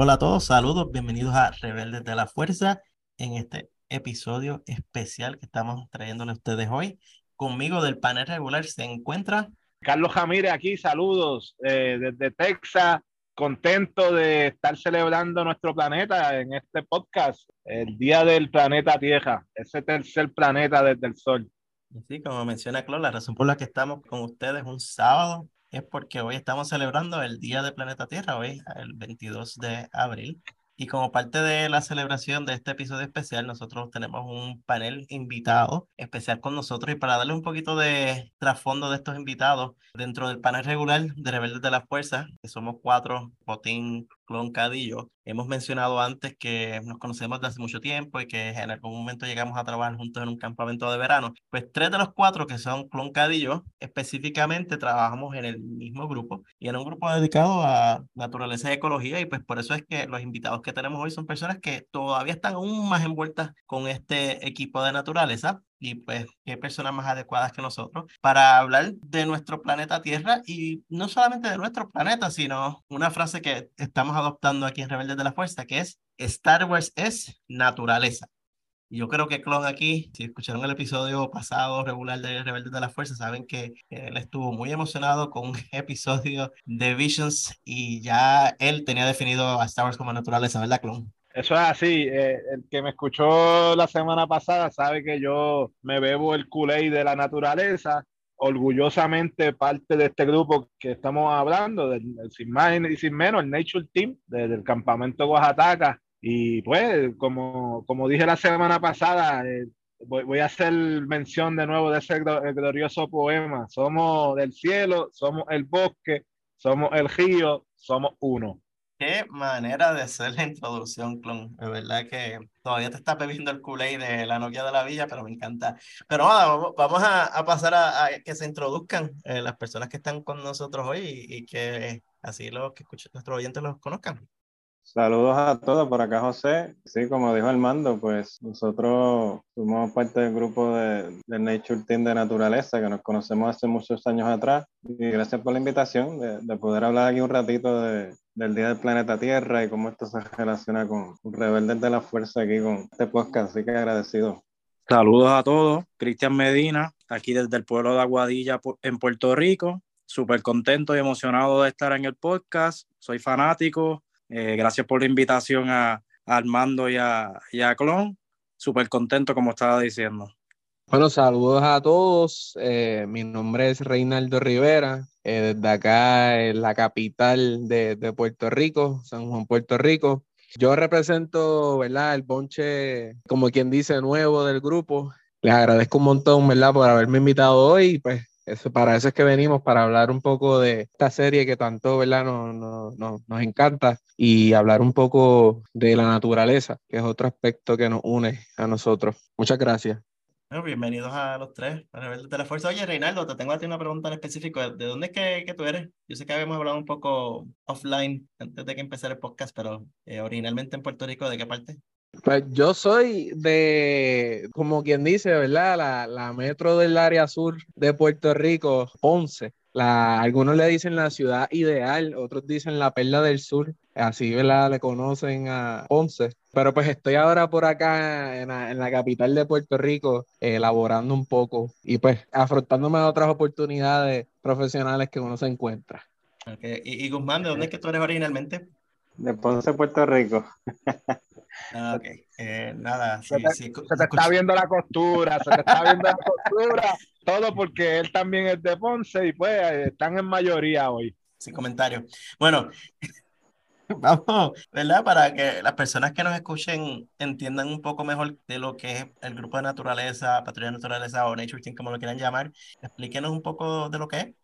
Hola a todos, saludos, bienvenidos a Rebeldes de la Fuerza en este episodio especial que estamos trayéndole a ustedes hoy. Conmigo del panel regular se encuentra Carlos Jamírez aquí, saludos eh, desde Texas, contento de estar celebrando nuestro planeta en este podcast, el Día del Planeta Tierra, ese tercer planeta desde el Sol. Sí, como menciona Clo, la razón por la que estamos con ustedes un sábado es porque hoy estamos celebrando el Día del Planeta Tierra, hoy el 22 de abril. Y como parte de la celebración de este episodio especial, nosotros tenemos un panel invitado especial con nosotros. Y para darle un poquito de trasfondo de estos invitados, dentro del panel regular de Rebeldes de la Fuerza, que somos cuatro, Botín, Clon Cadillo. Hemos mencionado antes que nos conocemos desde hace mucho tiempo y que en algún momento llegamos a trabajar juntos en un campamento de verano. Pues tres de los cuatro que son Clon Cadillo, específicamente trabajamos en el mismo grupo y en un grupo dedicado a naturaleza y ecología y pues por eso es que los invitados que tenemos hoy son personas que todavía están aún más envueltas con este equipo de naturaleza y pues qué personas más adecuadas que nosotros para hablar de nuestro planeta Tierra y no solamente de nuestro planeta, sino una frase que estamos adoptando aquí en Rebeldes de la Fuerza, que es Star Wars es naturaleza. Yo creo que Clon aquí, si escucharon el episodio pasado regular de Rebeldes de la Fuerza, saben que él estuvo muy emocionado con un episodio de Visions y ya él tenía definido a Star Wars como naturaleza, ¿verdad, Clon? Eso es así. Eh, el que me escuchó la semana pasada sabe que yo me bebo el culé de la naturaleza. Orgullosamente parte de este grupo que estamos hablando, del, sin más y sin menos, el Nature Team, del campamento Oaxaca. Y pues, como, como dije la semana pasada, eh, voy, voy, a hacer mención de nuevo de ese glorioso poema. Somos del cielo, somos el bosque, somos el río, somos uno. Qué manera de hacer la introducción, Clon. Es verdad que todavía te está bebiendo el culé de la Nokia de la Villa, pero me encanta. Pero nada, vamos, a, pasar a, que se introduzcan eh, las personas que están con nosotros hoy y, que así los que escuchen, nuestros oyentes los conozcan. Saludos a todos, por acá José. Sí, como dijo Armando, pues nosotros somos parte del grupo de, Nature Team de Naturaleza, que nos conocemos hace muchos años atrás. Y gracias por la invitación de, poder hablar aquí un ratito del Día del Planeta Tierra y cómo esto se relaciona con Rebeldes de la Fuerza aquí con este podcast. Así que agradecido. Saludos a todos. Cristian Medina, aquí desde el pueblo de Aguadilla en Puerto Rico. Súper contento y emocionado de estar en el podcast. Soy fanático, eh, gracias por la invitación a, Armando y a, y a Clon. Súper contento, como estaba diciendo. Bueno, saludos a todos. Eh, mi nombre es Reinaldo Rivera. Eh, desde acá en la capital de, Puerto Rico, San Juan, Puerto Rico. Yo represento, ¿verdad? El bonche, como quien dice, nuevo del grupo. Les agradezco un montón, ¿verdad? Por haberme invitado hoy. Pues para eso es que venimos, para hablar un poco de esta serie que tanto ¿verdad? Nos, nos encanta y hablar un poco de la naturaleza, que es otro aspecto que nos une a nosotros. Muchas gracias. Bienvenidos a los tres, a Rebeldes de la Fuerza. Oye, Reinaldo, te tengo a ti una pregunta en específico. ¿De dónde es que, que tú eres? Yo sé que habíamos hablado un poco offline antes de que empezara el podcast, pero eh, originalmente en Puerto Rico, ¿de qué parte? Pues yo soy de, como quien dice, ¿verdad? La, la metro del área sur de Puerto Rico, 11. La, algunos le dicen la ciudad ideal, otros dicen la perla del sur, así ¿verdad? le conocen a Ponce. Pero pues estoy ahora por acá en la, en la capital de Puerto Rico, elaborando un poco y pues afrontándome a otras oportunidades profesionales que uno se encuentra. Okay. ¿Y, y, Guzmán, ¿de dónde es que tú eres originalmente? De Ponce, Puerto Rico. Ah, ok, eh, nada. se, te, se te está viendo la costura, se te está viendo la costura, todo porque él también es de Ponce y pues están en mayoría hoy. Sin comentario. Bueno, vamos, ¿verdad? Para que las personas que nos escuchen entiendan un poco mejor de lo que es el grupo de naturaleza, patrulla de naturaleza o Nature Team, como lo quieran llamar, explíquenos un poco de lo que es.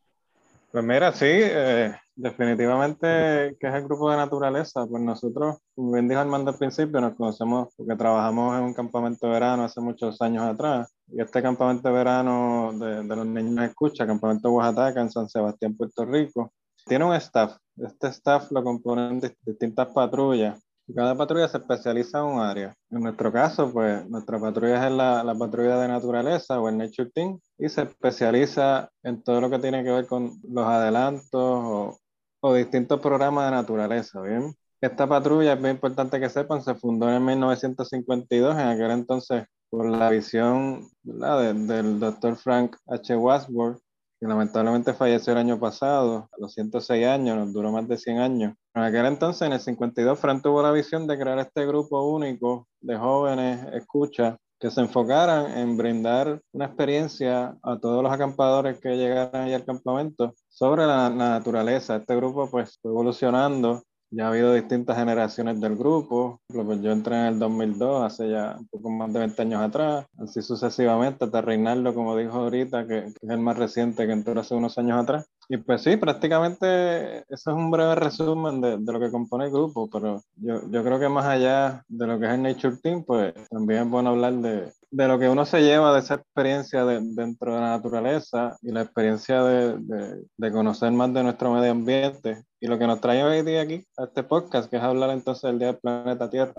Pues mira, sí, eh, definitivamente que es el grupo de naturaleza. Pues nosotros, como bien dijo Armando al principio, nos conocemos porque trabajamos en un campamento de verano hace muchos años atrás. Y este campamento de verano de, los niños escucha, campamento Oaxaca en San Sebastián, Puerto Rico, tiene un staff. Este staff lo componen distintas patrullas cada patrulla se especializa en un área. En nuestro caso, pues nuestra patrulla es la, la, patrulla de naturaleza o el Nature Team y se especializa en todo lo que tiene que ver con los adelantos o, o distintos programas de naturaleza, ¿bien? esta patrulla, es muy importante que sepan, se fundó en 1952, en aquel entonces por la visión del doctor Frank H. Wasworth, lamentablemente falleció el año pasado, a los 106 años, nos duró más de 100 años. En aquel entonces, en el 52, Frank tuvo la visión de crear este grupo único de jóvenes escucha que se enfocaran en brindar una experiencia a todos los acampadores que llegaran ahí al campamento sobre la, la naturaleza. Este grupo pues fue evolucionando ya ha habido distintas generaciones del grupo. Pues yo entré en el 2002, hace ya un poco más de 20 años atrás, así sucesivamente, hasta Reinaldo, como dijo ahorita, que, es el más reciente que entró hace unos años atrás. Y pues sí, prácticamente eso es un breve resumen de, de lo que compone el grupo, pero yo, yo, creo que más allá de lo que es el Nature Team, pues también es bueno hablar de, de lo que uno se lleva de esa experiencia de, dentro de la naturaleza y la experiencia de, de, de conocer más de nuestro medio ambiente y lo que nos trae hoy día aquí a este podcast, que es hablar entonces del Día del Planeta Tierra.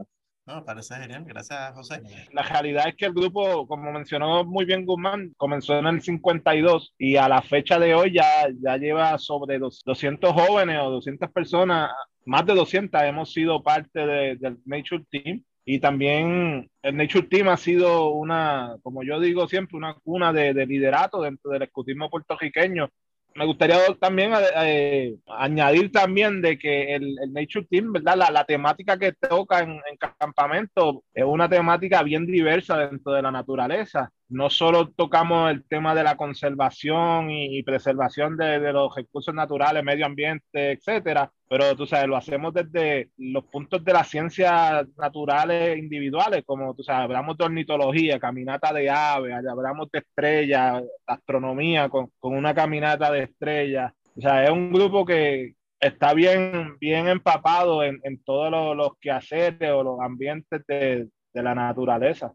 No, parece genial. Gracias, José. La realidad es que el grupo, como mencionó muy bien Guzmán, comenzó en el 52 y a la fecha de hoy ya, ya lleva sobre 200 jóvenes o 200 personas, más de 200 hemos sido parte de, del Nature Team. Y también el Nature Team ha sido una, como yo digo siempre, una cuna de, de liderato dentro del escutismo puertorriqueño me gustaría también eh, eh, añadir también de que el, Nature Team, ¿verdad? La, la, temática que toca en, en campamento es una temática bien diversa dentro de la naturaleza no solo tocamos el tema de la conservación y, preservación de, los recursos naturales, medio ambiente, etcétera, pero tú sabes, lo hacemos desde los puntos de las ciencias naturales individuales, como tú sabes, hablamos de ornitología, caminata de aves, hablamos de estrellas, astronomía con, una caminata de estrellas. O sea, es un grupo que está bien, bien empapado en, todos los, quehaceres o los ambientes de la naturaleza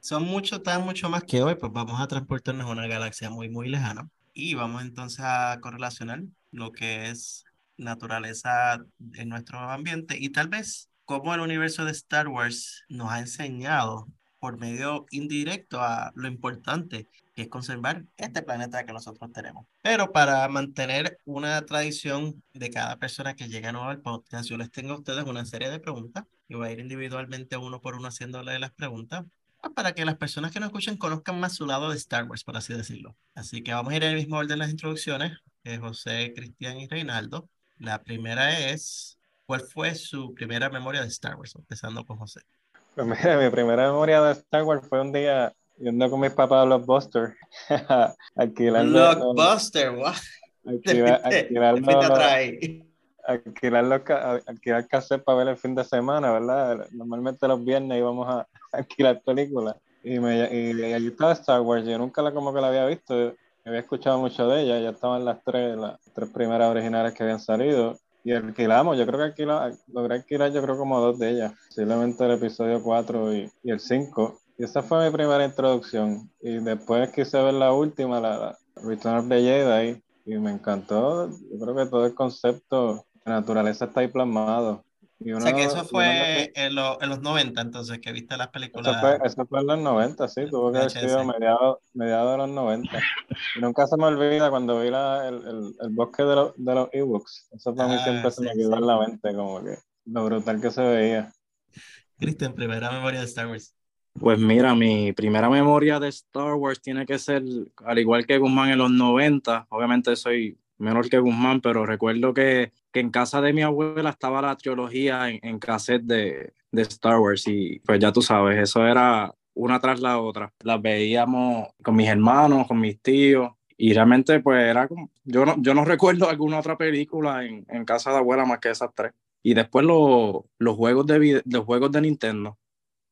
son mucho, tan mucho más que hoy, pues vamos a transportarnos a una galaxia muy, muy lejana y vamos entonces a correlacionar lo que es naturaleza en nuestro ambiente y tal vez cómo el universo de Star Wars nos ha enseñado por medio indirecto a lo importante que es conservar este planeta que nosotros tenemos. Pero para mantener una tradición de cada persona que llega nuevo al podcast, yo les tengo a ustedes una serie de preguntas y voy a ir individualmente uno por uno haciéndole las preguntas para que las personas que nos escuchen conozcan más su lado de Star Wars, por así decirlo. Así que vamos a ir en el mismo orden de las introducciones, eh, José, Cristian y Reinaldo. La primera es, ¿cuál fue su primera memoria de Star Wars? Empezando con José. Pues mira, mi primera memoria de Star Wars fue un día yendo con mis papás a Blockbuster. alquilando, Blockbuster, wow. Alquilar, alquilar, los, alquilar cassette para ver el fin de semana, ¿verdad? Normalmente los viernes íbamos a, alquilar películas. Y, me, y, allí estaba Star Wars, yo nunca la, como que la había visto, había escuchado mucho de ella, ya estaban las tres, las tres primeras originales que habían salido. Y alquilamos, yo creo que alquila, logré alquilar yo creo como dos de ellas, posiblemente el episodio 4 y, y el 5. Y esa fue mi primera introducción. Y después quise ver la última, la, Return of the Jedi, y me encantó. Yo creo que todo el concepto de naturaleza está ahí plasmado o sea que eso fue en, los 90 entonces, que viste las películas. Eso fue, eso fue en los 90, sí, tuvo que haber sido mediados mediado de los 90. Y nunca se me olvida cuando vi la, el, el, el, bosque de, los, de los ebooks. Eso para mí ah, siempre se me quedó en la mente, como que lo brutal que se veía. Cristian, primera memoria de Star Wars. Pues mira, mi primera memoria de Star Wars tiene que ser, al igual que Guzmán en los 90, obviamente soy menor que Guzmán, pero recuerdo que, que en casa de mi abuela estaba la trilogía en, en cassette de, de, Star Wars y pues ya tú sabes, eso era una tras la otra. Las veíamos con mis hermanos, con mis tíos y realmente pues era como, yo no, yo no recuerdo alguna otra película en, en casa de abuela más que esas tres. Y después los juegos de los juegos de Nintendo.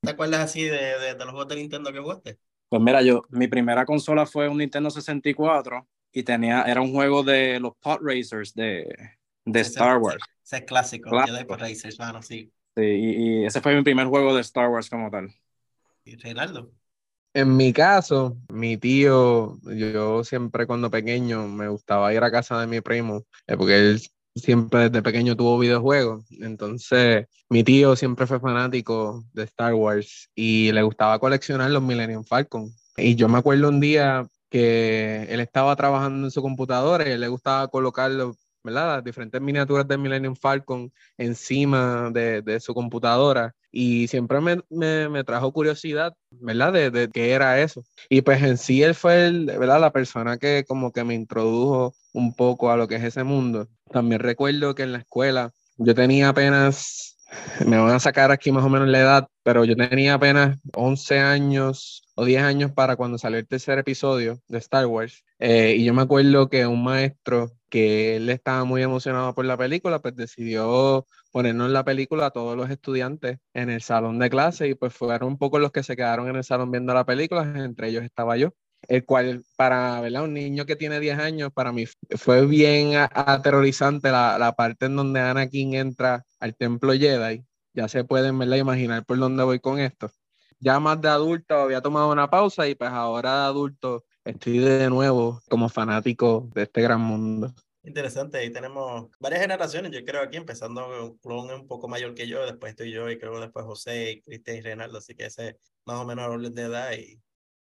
¿Te acuerdas así de, de, de los juegos de Nintendo que jugaste? Pues mira, yo, mi primera consola fue un Nintendo 64 y tenía, era un juego de los Pod Racers de, de Star Wars. Ese, es clásico, de Pod Racers, bueno, sí. Sí, y, ese fue mi primer juego de Star Wars como tal. ¿Y Reinaldo? En mi caso, mi tío, yo siempre cuando pequeño me gustaba ir a casa de mi primo, eh, porque él siempre desde pequeño tuvo videojuegos. Entonces, mi tío siempre fue fanático de Star Wars y le gustaba coleccionar los Millennium Falcon. Y yo me acuerdo un día que él estaba trabajando en su computadora y él le gustaba colocar los, ¿verdad? Las diferentes miniaturas del Millennium Falcon encima de, de su computadora y siempre me, me, me, trajo curiosidad, ¿verdad? De, de, qué era eso. Y pues en sí él fue, el, ¿verdad? La persona que como que me introdujo un poco a lo que es ese mundo. También recuerdo que en la escuela yo tenía apenas, me van a sacar aquí más o menos la edad, pero yo tenía apenas 11 años o 10 años para cuando salió el tercer episodio de Star Wars. Eh, y yo me acuerdo que un maestro que él estaba muy emocionado por la película, pues decidió ponernos la película a todos los estudiantes en el salón de clase y pues fueron un poco los que se quedaron en el salón viendo la película, entre ellos estaba yo el cual para ¿verdad? un niño que tiene 10 años, para mí fue bien aterrorizante la, la, parte en donde Anakin entra al templo Jedi. Ya se pueden ¿verdad? imaginar por dónde voy con esto. Ya más de adulto había tomado una pausa y pues ahora de adulto estoy de nuevo como fanático de este gran mundo. Interesante, ahí tenemos varias generaciones, yo creo aquí, empezando Clon un poco mayor que yo, después estoy yo y creo después José, Cristian y Reinaldo, así que ese más o menos el orden de edad y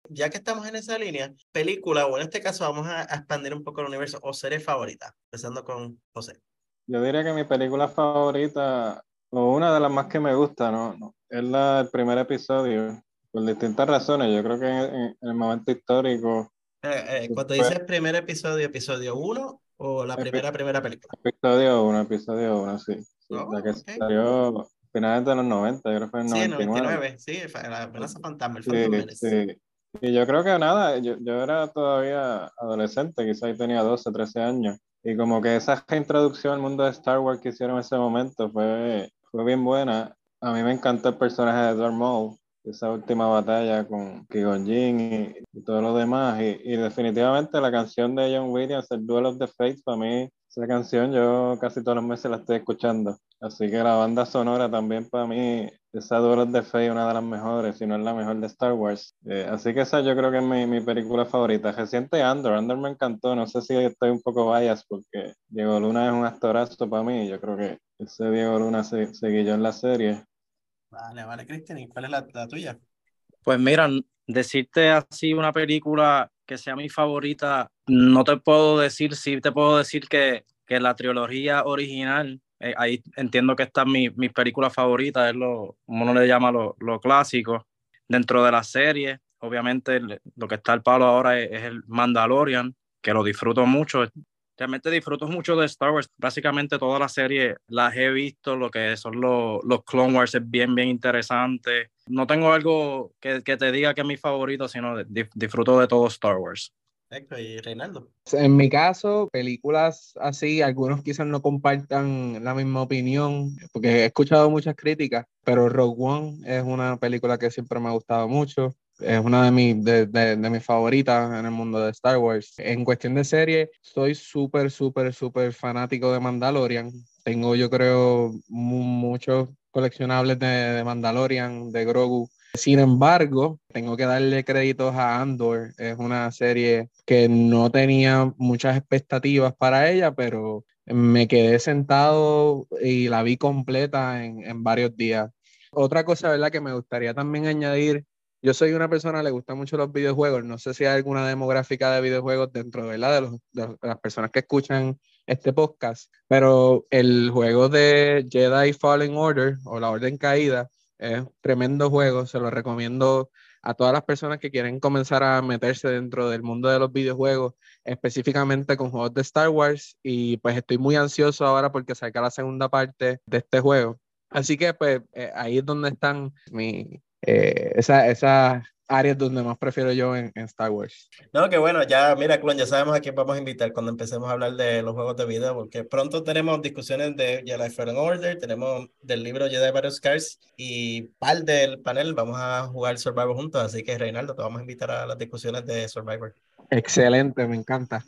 ya que estamos en esa línea, película, o en este caso vamos a, expandir un poco el universo, o serie favorita, empezando con José. Yo diría que mi película favorita, o una de las más que me gusta, ¿no? es la, el primer episodio, por distintas razones. Yo creo que en, el momento histórico... Eh, eh, cuando dices primer episodio, episodio 1 o la primera, primera película. Episodio 1, episodio 1, sí. Oh, la que salió finales de los 90, yo creo que fue en sí, 99. Sí, la amenaza fantasma, el sí, sí. Y yo creo que nada, yo, yo era todavía adolescente, quizás ahí tenía 12, 13 años. Y como que esa introducción al mundo de Star Wars que hicieron en ese momento fue, fue bien buena. A mí me encantó el personaje de Darth Maul, esa última batalla con Qui-Gon y, y, todo lo demás. Y, y, definitivamente la canción de John Williams, el Duel of the Fates, para mí, esa canción yo casi todos los meses la estoy escuchando. Así que la banda sonora también para mí, esa Duel of the Fates, una de las mejores, si no es la mejor de Star Wars. Eh, así que esa yo creo que es mi, mi película favorita. Reciente Andor, Andor me encantó. No sé si estoy un poco bias porque Diego Luna es un actorazo para mí. Yo creo que ese Diego Luna se, seguió en la serie Vale, vale, Cristian, ¿y cuál es la, la, tuya? Pues mira, decirte así una película que sea mi favorita, no te puedo decir, sí te puedo decir que, que la trilogía original, eh, ahí entiendo que está mi, mi película favorita, es lo, como uno le llama lo, lo clásico. Dentro de la serie, obviamente lo que está al palo ahora es, es el Mandalorian, que lo disfruto mucho realmente disfruto mucho de Star Wars. Básicamente toda la serie las he visto, lo que son los, los Clone Wars es bien, bien interesante. No tengo algo que, que te diga que es mi favorito, sino de, disfruto de todo Star Wars. ¿Y Reinaldo? En mi caso, películas así, algunos quizás no compartan la misma opinión, porque he escuchado muchas críticas, pero Rogue One es una película que siempre me ha gustado mucho es una de, mis de, de, de, mis favoritas en el mundo de Star Wars. En cuestión de serie, soy súper, súper, súper fanático de Mandalorian. Tengo, yo creo, muchos coleccionables de, Mandalorian, de Grogu. Sin embargo, tengo que darle créditos a Andor. Es una serie que no tenía muchas expectativas para ella, pero me quedé sentado y la vi completa en, en varios días. Otra cosa, ¿verdad? Que me gustaría también añadir yo soy una persona que le gusta mucho los videojuegos. No sé si hay alguna demográfica de videojuegos dentro De, los, de, las personas que escuchan este podcast, pero el juego de Jedi Fallen Order o la Orden Caída es un tremendo juego. Se lo recomiendo a todas las personas que quieren comenzar a meterse dentro del mundo de los videojuegos, específicamente con juegos de Star Wars. Y pues estoy muy ansioso ahora porque saca la segunda parte de este juego. Así que pues eh, ahí es donde están mi, eh, esas esa áreas donde más prefiero yo en, en, Star Wars. No, que bueno, ya, mira, Clon, ya sabemos a quién vamos a invitar cuando empecemos a hablar de los juegos de video, porque pronto tenemos discusiones de Jedi Fallen Order, tenemos del libro Jedi Battle Scars y par del panel vamos a jugar Survivor juntos, así que Reinaldo, te vamos a invitar a las discusiones de Survivor. Excelente, me encanta.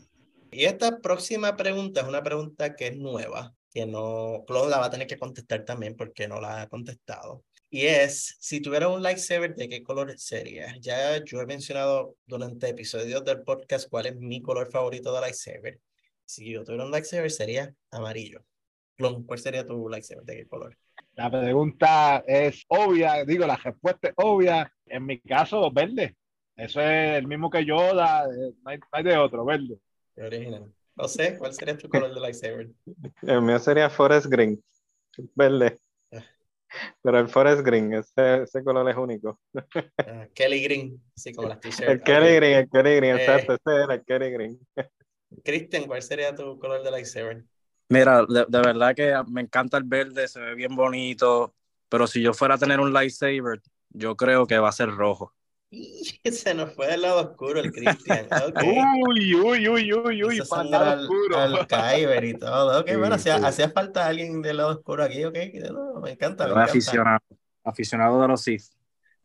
Y esta próxima pregunta es una pregunta que es nueva, que no, Clon la va a tener que contestar también porque no la ha contestado. Y es, si tuviera un lightsaber, ¿de qué color sería? Ya yo he mencionado durante episodios del podcast cuál es mi color favorito de lightsaber. Si yo tuviera un lightsaber, sería amarillo. ¿Cuál sería tu lightsaber? ¿De qué color? La pregunta es obvia, digo, la respuesta es obvia. En mi caso, verde. Eso es el mismo que Yoda, no hay, no hay de otro, verde. Qué original. No sé, ¿cuál sería tu color de lightsaber? El mío sería Forest Green, verde. Pero el Forest Green, ese, ese color es único. Ah, Kelly Green, así como las t-shirts. El Kelly Green, el Kelly Green, Eh. exacto, ese era el Kelly Green. Christian, ¿cuál sería tu color de lightsaber? Mira, de, de verdad que me encanta el verde, se ve bien bonito, pero si yo fuera a tener un lightsaber, yo creo que va a ser rojo. Y se nos fue del lado oscuro el Christian. Ok. Uy, uy, uy, uy, uy, para nada al, oscuro. al Kyber y todo. Ok, Sí, bueno, hacía, sí. hacía falta alguien del lado oscuro aquí, ok. No, me encanta, me Soy encanta. aficionado, aficionado de los Sith.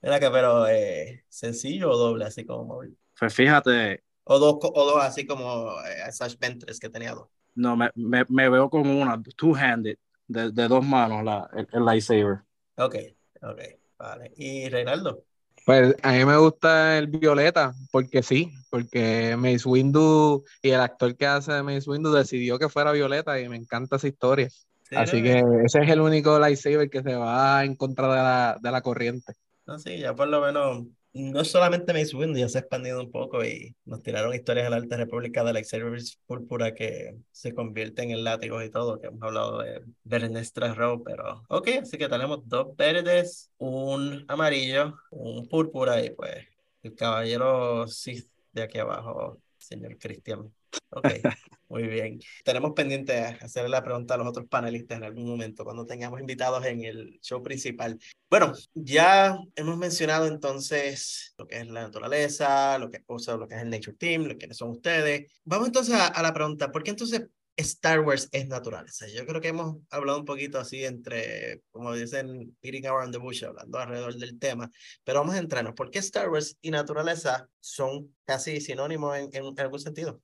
Mira que, pero eh, sencillo o doble, así como móvil. Pues fíjate, O dos, o dos así como eh, Sash Ventress que tenía dos. no, me, me, me veo con una, two-handed, de, de dos manos, la, el, el lightsaber. Ok, ok, vale. ¿Y Reinaldo? Pues a mí me gusta el violeta, porque sí, porque Mace Windu y el actor que hace de Mace Windu decidió que fuera violeta y me encanta esa historia. Sí, Así que ese es el único lightsaber que se va en contra de la, de la corriente. No, sí, ya por lo menos, no solamente Mace Windu, ya se ha expandido un poco y nos tiraron historias de la Alta República de lightsabers púrpura que se convierten en látigos y todo, que hemos hablado de Vernestra Row, pero ok, así que tenemos dos verdes, un amarillo, un púrpura y pues el caballero Sith de aquí abajo, señor Cristian. Ok, muy bien. Tenemos pendiente hacerle la pregunta a los otros panelistas en algún momento, cuando tengamos invitados en el show principal. Bueno, ya hemos mencionado entonces lo que es la naturaleza, lo que, o sea, lo que es el Nature Team, lo que son ustedes. Vamos entonces a, a la pregunta, ¿por qué entonces Star Wars es naturaleza? Yo creo que hemos hablado un poquito así entre, como dicen, beating around the bush, hablando alrededor del tema, pero vamos a entrarnos. ¿Por qué Star Wars y naturaleza son casi sinónimos en, en, algún sentido?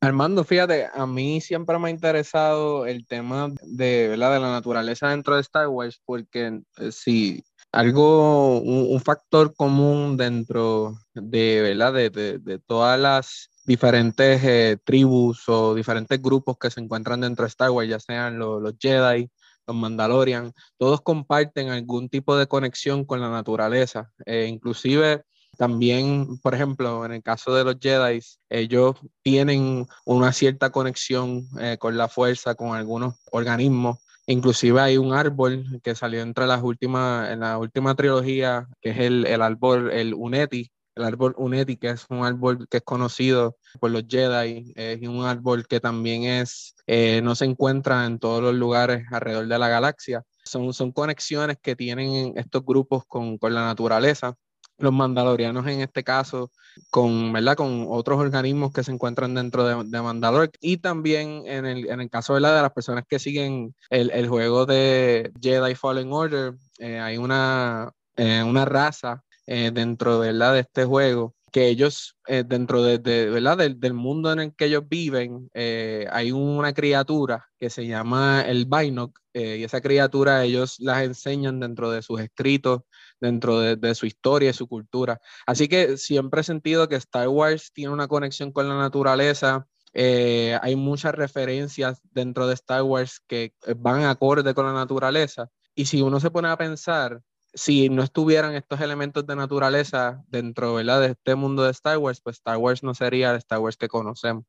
Armando, fíjate, a mí siempre me ha interesado el tema de, de la naturaleza dentro de Star Wars, porque eh, si algo, un, factor común dentro de, ¿verdad? de, de, de todas las diferentes eh, tribus o diferentes grupos que se encuentran dentro de Star Wars, ya sean los, los Jedi, los Mandalorian, todos comparten algún tipo de conexión con la naturaleza, eh, inclusive también, por ejemplo, en el caso de los Jedi, ellos tienen una cierta conexión eh, con la fuerza, con algunos organismos. Inclusive hay un árbol que salió entre las últimas, en la última trilogía, que es el, el árbol, el Uneti, el árbol Uneti, que es un árbol que es conocido por los Jedi, es un árbol que también es, eh, no se encuentra en todos los lugares alrededor de la galaxia. Son, son conexiones que tienen estos grupos con, con la naturaleza los mandalorianos en este caso, con, ¿verdad? con otros organismos que se encuentran dentro de, de Mandalore y también en el, en el caso ¿verdad? de las personas que siguen el, el juego de Jedi Fallen Order, eh, hay una, eh, una raza eh, dentro ¿verdad? de este juego que ellos, eh, dentro de, de, ¿verdad? Del, del, mundo en el que ellos viven, hay una criatura que se llama el Bainok, eh, y esa criatura ellos las enseñan dentro de sus escritos, dentro de, su historia y su cultura. Así que siempre he sentido que Star Wars tiene una conexión con la naturaleza. Eh, hay muchas referencias dentro de Star Wars que van acorde con la naturaleza. Y si uno se pone a pensar, si no estuvieran estos elementos de naturaleza dentro ¿verdad? de este mundo de Star Wars, pues Star Wars no sería el Star Wars que conocemos.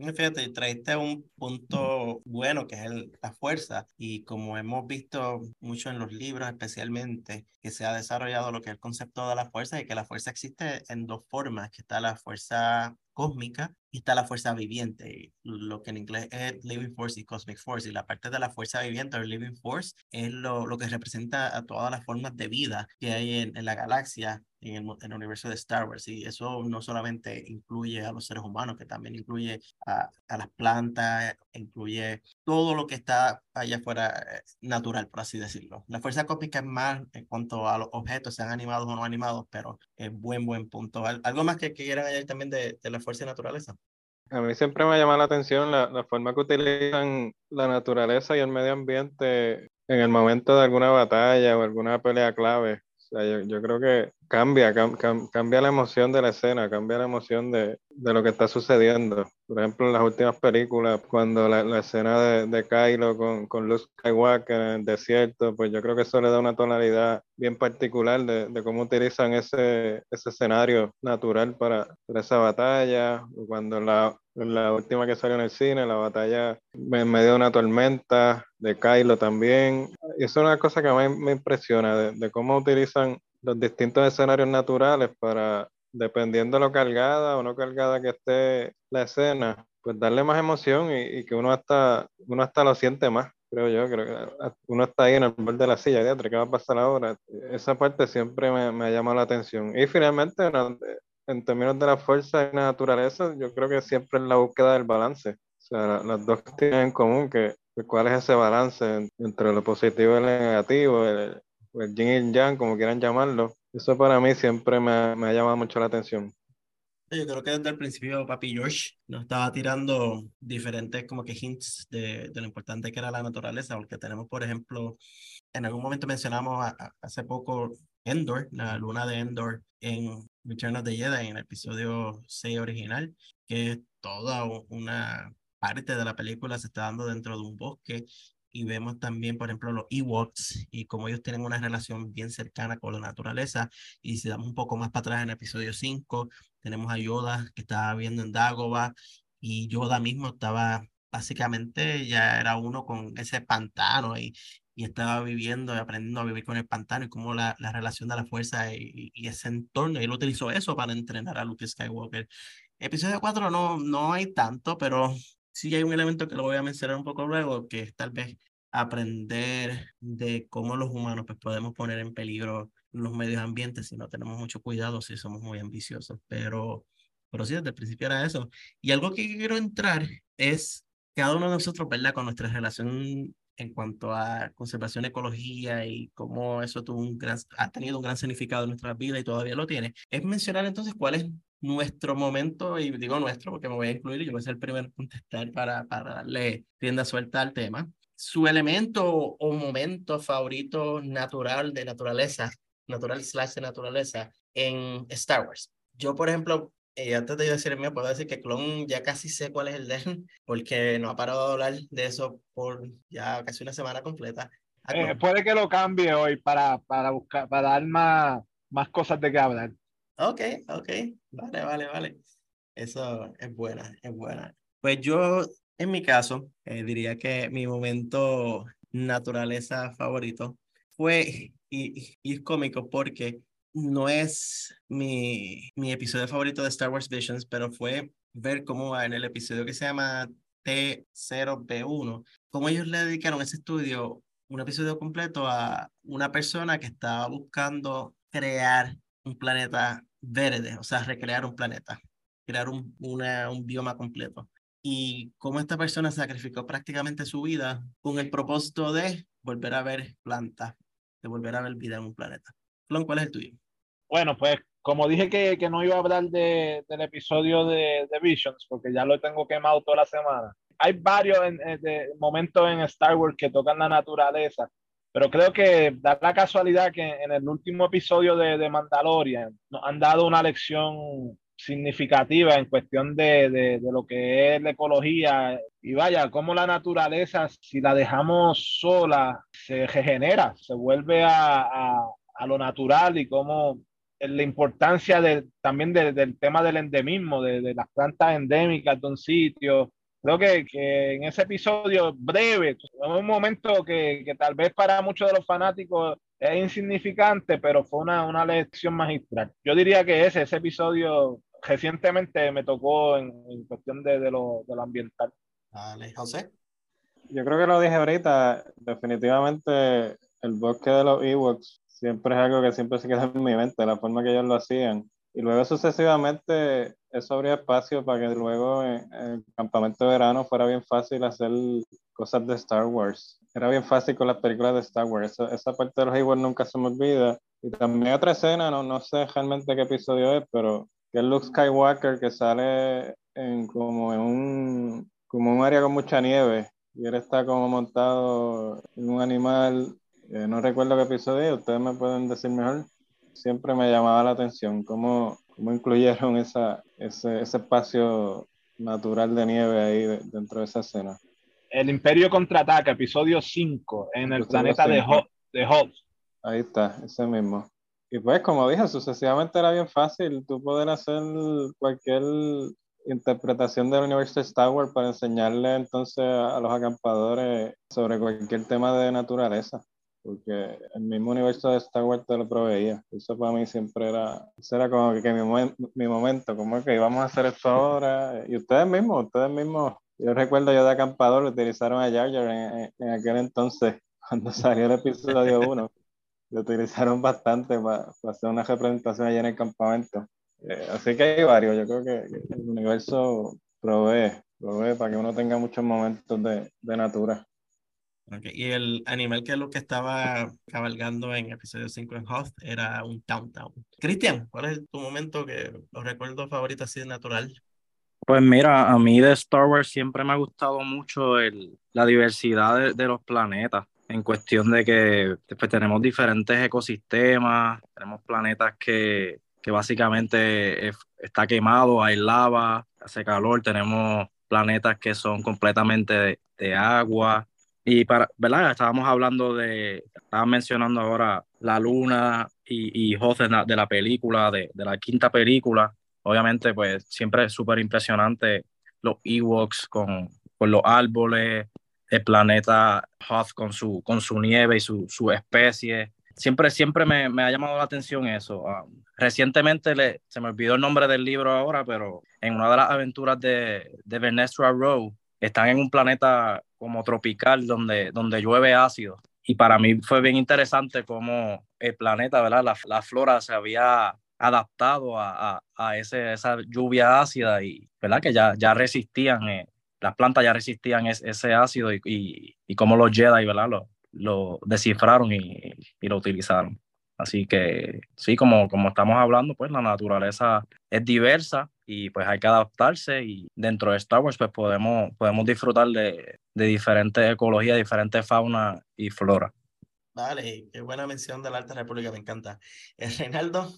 Fíjate, traiste un punto bueno que es la fuerza y como hemos visto mucho en los libros especialmente que se ha desarrollado lo que es el concepto de la fuerza y que la fuerza existe en dos formas, que está la fuerza cósmica y está la fuerza viviente, lo que en inglés es living force y cosmic force y la parte de la fuerza viviente o living force es lo, lo que representa a todas las formas de vida que hay en, en la galaxia en el, en el, universo de Star Wars. Y eso no solamente incluye a los seres humanos, que también incluye a, a las plantas, incluye todo lo que está allá afuera natural, por así decirlo. La fuerza cósmica es más en cuanto a los objetos, sean animados o no animados, pero es buen, buen punto. ¿Algo más que, quieran añadir también de, de la fuerza y naturaleza? A mí siempre me llama la atención la, la, forma que utilizan la naturaleza y el medio ambiente en el momento de alguna batalla o alguna pelea clave. O sea, yo creo que cambia, cam, cam, cambia la emoción de la escena, cambia la emoción de, de, lo que está sucediendo. Por ejemplo, en las últimas películas, cuando la, la escena de, de Kylo con, con Luke Skywalker en el desierto, pues yo creo que eso le da una tonalidad bien particular de, de cómo utilizan ese, ese escenario natural para, para esa batalla. Cuando la, la última que salió en el cine, la batalla en medio de una tormenta, de Kylo también. Y es una cosa que a mí me impresiona, de, cómo utilizan los distintos escenarios naturales para, dependiendo de lo cargada o no cargada que esté la escena, pues darle más emoción y, que uno hasta, uno hasta lo siente más creo yo, creo que uno está ahí en el borde de la silla, de ¿qué va a pasar ahora? Esa parte siempre me, me ha llamado la atención. Y finalmente, en términos de la fuerza y la naturaleza, yo creo que siempre es la búsqueda del balance. O sea, las dos tienen en común que, cuál es ese balance entre lo positivo y lo negativo, el, el yin y yang, como quieran llamarlo. Eso para mí siempre me, me ha llamado mucho la atención. Yo creo que desde el principio Papi George nos estaba tirando diferentes como que hints de, de, lo importante que era la naturaleza, porque tenemos, por ejemplo, en algún momento mencionamos hace poco Endor, la luna de Endor en Return of the Jedi, en el episodio 6 original, que toda una parte de la película se está dando dentro de un bosque y vemos también, por ejemplo, los Ewoks y cómo ellos tienen una relación bien cercana con la naturaleza. Y si damos un poco más para atrás en episodio 5, tenemos a Yoda que estaba viendo en Dagobah y Yoda mismo estaba básicamente ya era uno con ese pantano y, y estaba viviendo y aprendiendo a vivir con el pantano y cómo la, la relación de la fuerza y, y, ese entorno. Y él utilizó eso para entrenar a Luke Skywalker. Episodio 4 no, no hay tanto, pero sí hay un elemento que lo voy a mencionar un poco luego, que es tal vez aprender de cómo los humanos pues, podemos poner en peligro los medios ambientes si no tenemos mucho cuidado, si somos muy ambiciosos. Pero, pero sí, desde el principio era eso. Y algo que quiero entrar es cada uno de nosotros, ¿verdad? Con nuestra relación en cuanto a conservación, ecología y cómo eso tuvo un gran, ha tenido un gran significado en nuestra vida y todavía lo tiene, es mencionar entonces cuál es nuestro momento, y digo nuestro porque me voy a incluir y yo voy a ser el primero en contestar para, para darle tienda suelta al tema, su elemento o momento favorito natural de naturaleza, natural slash de naturaleza en Star Wars. Yo, por ejemplo, eh, antes de yo decir el mío, puedo decir que Clon ya casi sé cuál es el de él, porque no ha parado de hablar de eso por ya casi una semana completa. Eh, puede que lo cambie hoy para, para buscar, para dar más, más cosas de qué hablar. Ok, ok, vale, vale, vale. Eso es buena, es buena. Pues yo, en mi caso, eh, diría que mi momento naturaleza favorito fue, y, y cómico porque no es mi, mi episodio favorito de Star Wars Visions, pero fue ver cómo en el episodio que se llama T0B1, cómo ellos le dedicaron ese estudio, un episodio completo a una persona que estaba buscando crear un planeta verde, o sea, recrear un planeta, crear un, una, un bioma completo. Y cómo esta persona sacrificó prácticamente su vida con el propósito de volver a ver plantas, de volver a ver vida en un planeta. ¿cuál es el tuyo? Bueno, pues como dije que, que no iba a hablar de, del episodio de, de, Visions, porque ya lo tengo quemado toda la semana. Hay varios momentos en Star Wars que tocan la naturaleza, pero creo que da la casualidad que en el último episodio de, de Mandalorian nos han dado una lección significativa en cuestión de, de, de, lo que es la ecología. Y vaya, como la naturaleza, si la dejamos sola, se regenera, se vuelve a, a, a lo natural y cómo la importancia de, también del tema del endemismo, de, las plantas endémicas de un sitio. Creo que, que en ese episodio breve, un momento que, que, tal vez para muchos de los fanáticos es insignificante, pero fue una, una lección magistral. Yo diría que ese, ese episodio recientemente me tocó en, en cuestión de, de, lo, de lo ambiental. Vale, José. Yo creo que lo dije ahorita, definitivamente el bosque de los Ewoks siempre es algo que siempre se queda en mi mente, la forma que ellos lo hacían. Y luego sucesivamente eso abría espacio para que luego en, el campamento de verano fuera bien fácil hacer cosas de Star Wars. Era bien fácil con las películas de Star Wars. Esa, esa parte de los Ewoks nunca se me olvida. Y también otra escena, no, no sé realmente qué episodio es, pero que es Luke Skywalker que sale en como en un, como un área con mucha nieve y él está como montado en un animal eh, no recuerdo qué episodio, ustedes me pueden decir mejor. Siempre me llamaba la atención cómo, cómo incluyeron esa, ese, ese espacio natural de nieve ahí dentro de esa escena. El Imperio contraataca, episodio 5, en el planeta de, de Hoth. Ahí está, ese mismo. Y pues, como dije, sucesivamente era bien fácil tú poder hacer cualquier interpretación del universo de Star Wars para enseñarle entonces a, los acampadores sobre cualquier tema de naturaleza porque el mismo universo de Star Wars te lo proveía. Eso para mí siempre era, era como que, mi, mi, momento, como que íbamos a hacer esto ahora. Y ustedes mismos, ustedes mismos, yo recuerdo yo de acampador, utilizaron a Jar Jar en, en aquel entonces, cuando salió el episodio 1. lo utilizaron bastante para, hacer una representación allá en el campamento. Eh, así que hay varios, yo creo que, el universo provee, provee para que uno tenga muchos momentos de, de natura. Y el animal que es lo que estaba cabalgando en episodio 5 en Hoth era un Town Cristian, ¿cuál es tu momento que los recuerdos favoritos así de natural? Pues mira, a mí de Star Wars siempre me ha gustado mucho el, la diversidad de, los planetas en cuestión de que después tenemos diferentes ecosistemas, tenemos planetas que, que básicamente está quemado, hay lava, hace calor, tenemos planetas que son completamente de, agua. Y para, ¿verdad? Estábamos hablando de, estaba mencionando ahora la luna y, y José de la película, de, de la quinta película. Obviamente, pues siempre es súper impresionante los Ewoks con, con los árboles, el planeta Hoth con su, con su nieve y su, su especie. Siempre, siempre me, me, ha llamado la atención eso. Um, recientemente le, se me olvidó el nombre del libro ahora, pero en una de las aventuras de, de Vernestra Rowe están en un planeta como tropical donde, donde llueve ácido. Y para mí fue bien interesante cómo el planeta, ¿verdad? La, la flora se había adaptado a, a, ese, esa lluvia ácida y, ¿verdad? Que ya, ya resistían eh, las plantas ya resistían ese ácido y, y, y cómo los Jedi ¿verdad? Lo, lo descifraron y, y, lo utilizaron. Así que sí, como, como estamos hablando, pues la naturaleza es diversa y pues hay que adaptarse y dentro de Star Wars pues podemos, podemos disfrutar de, de diferentes ecologías, diferentes fauna y flora. Vale, qué buena mención de la Alta República, me encanta. Eh, Reinaldo,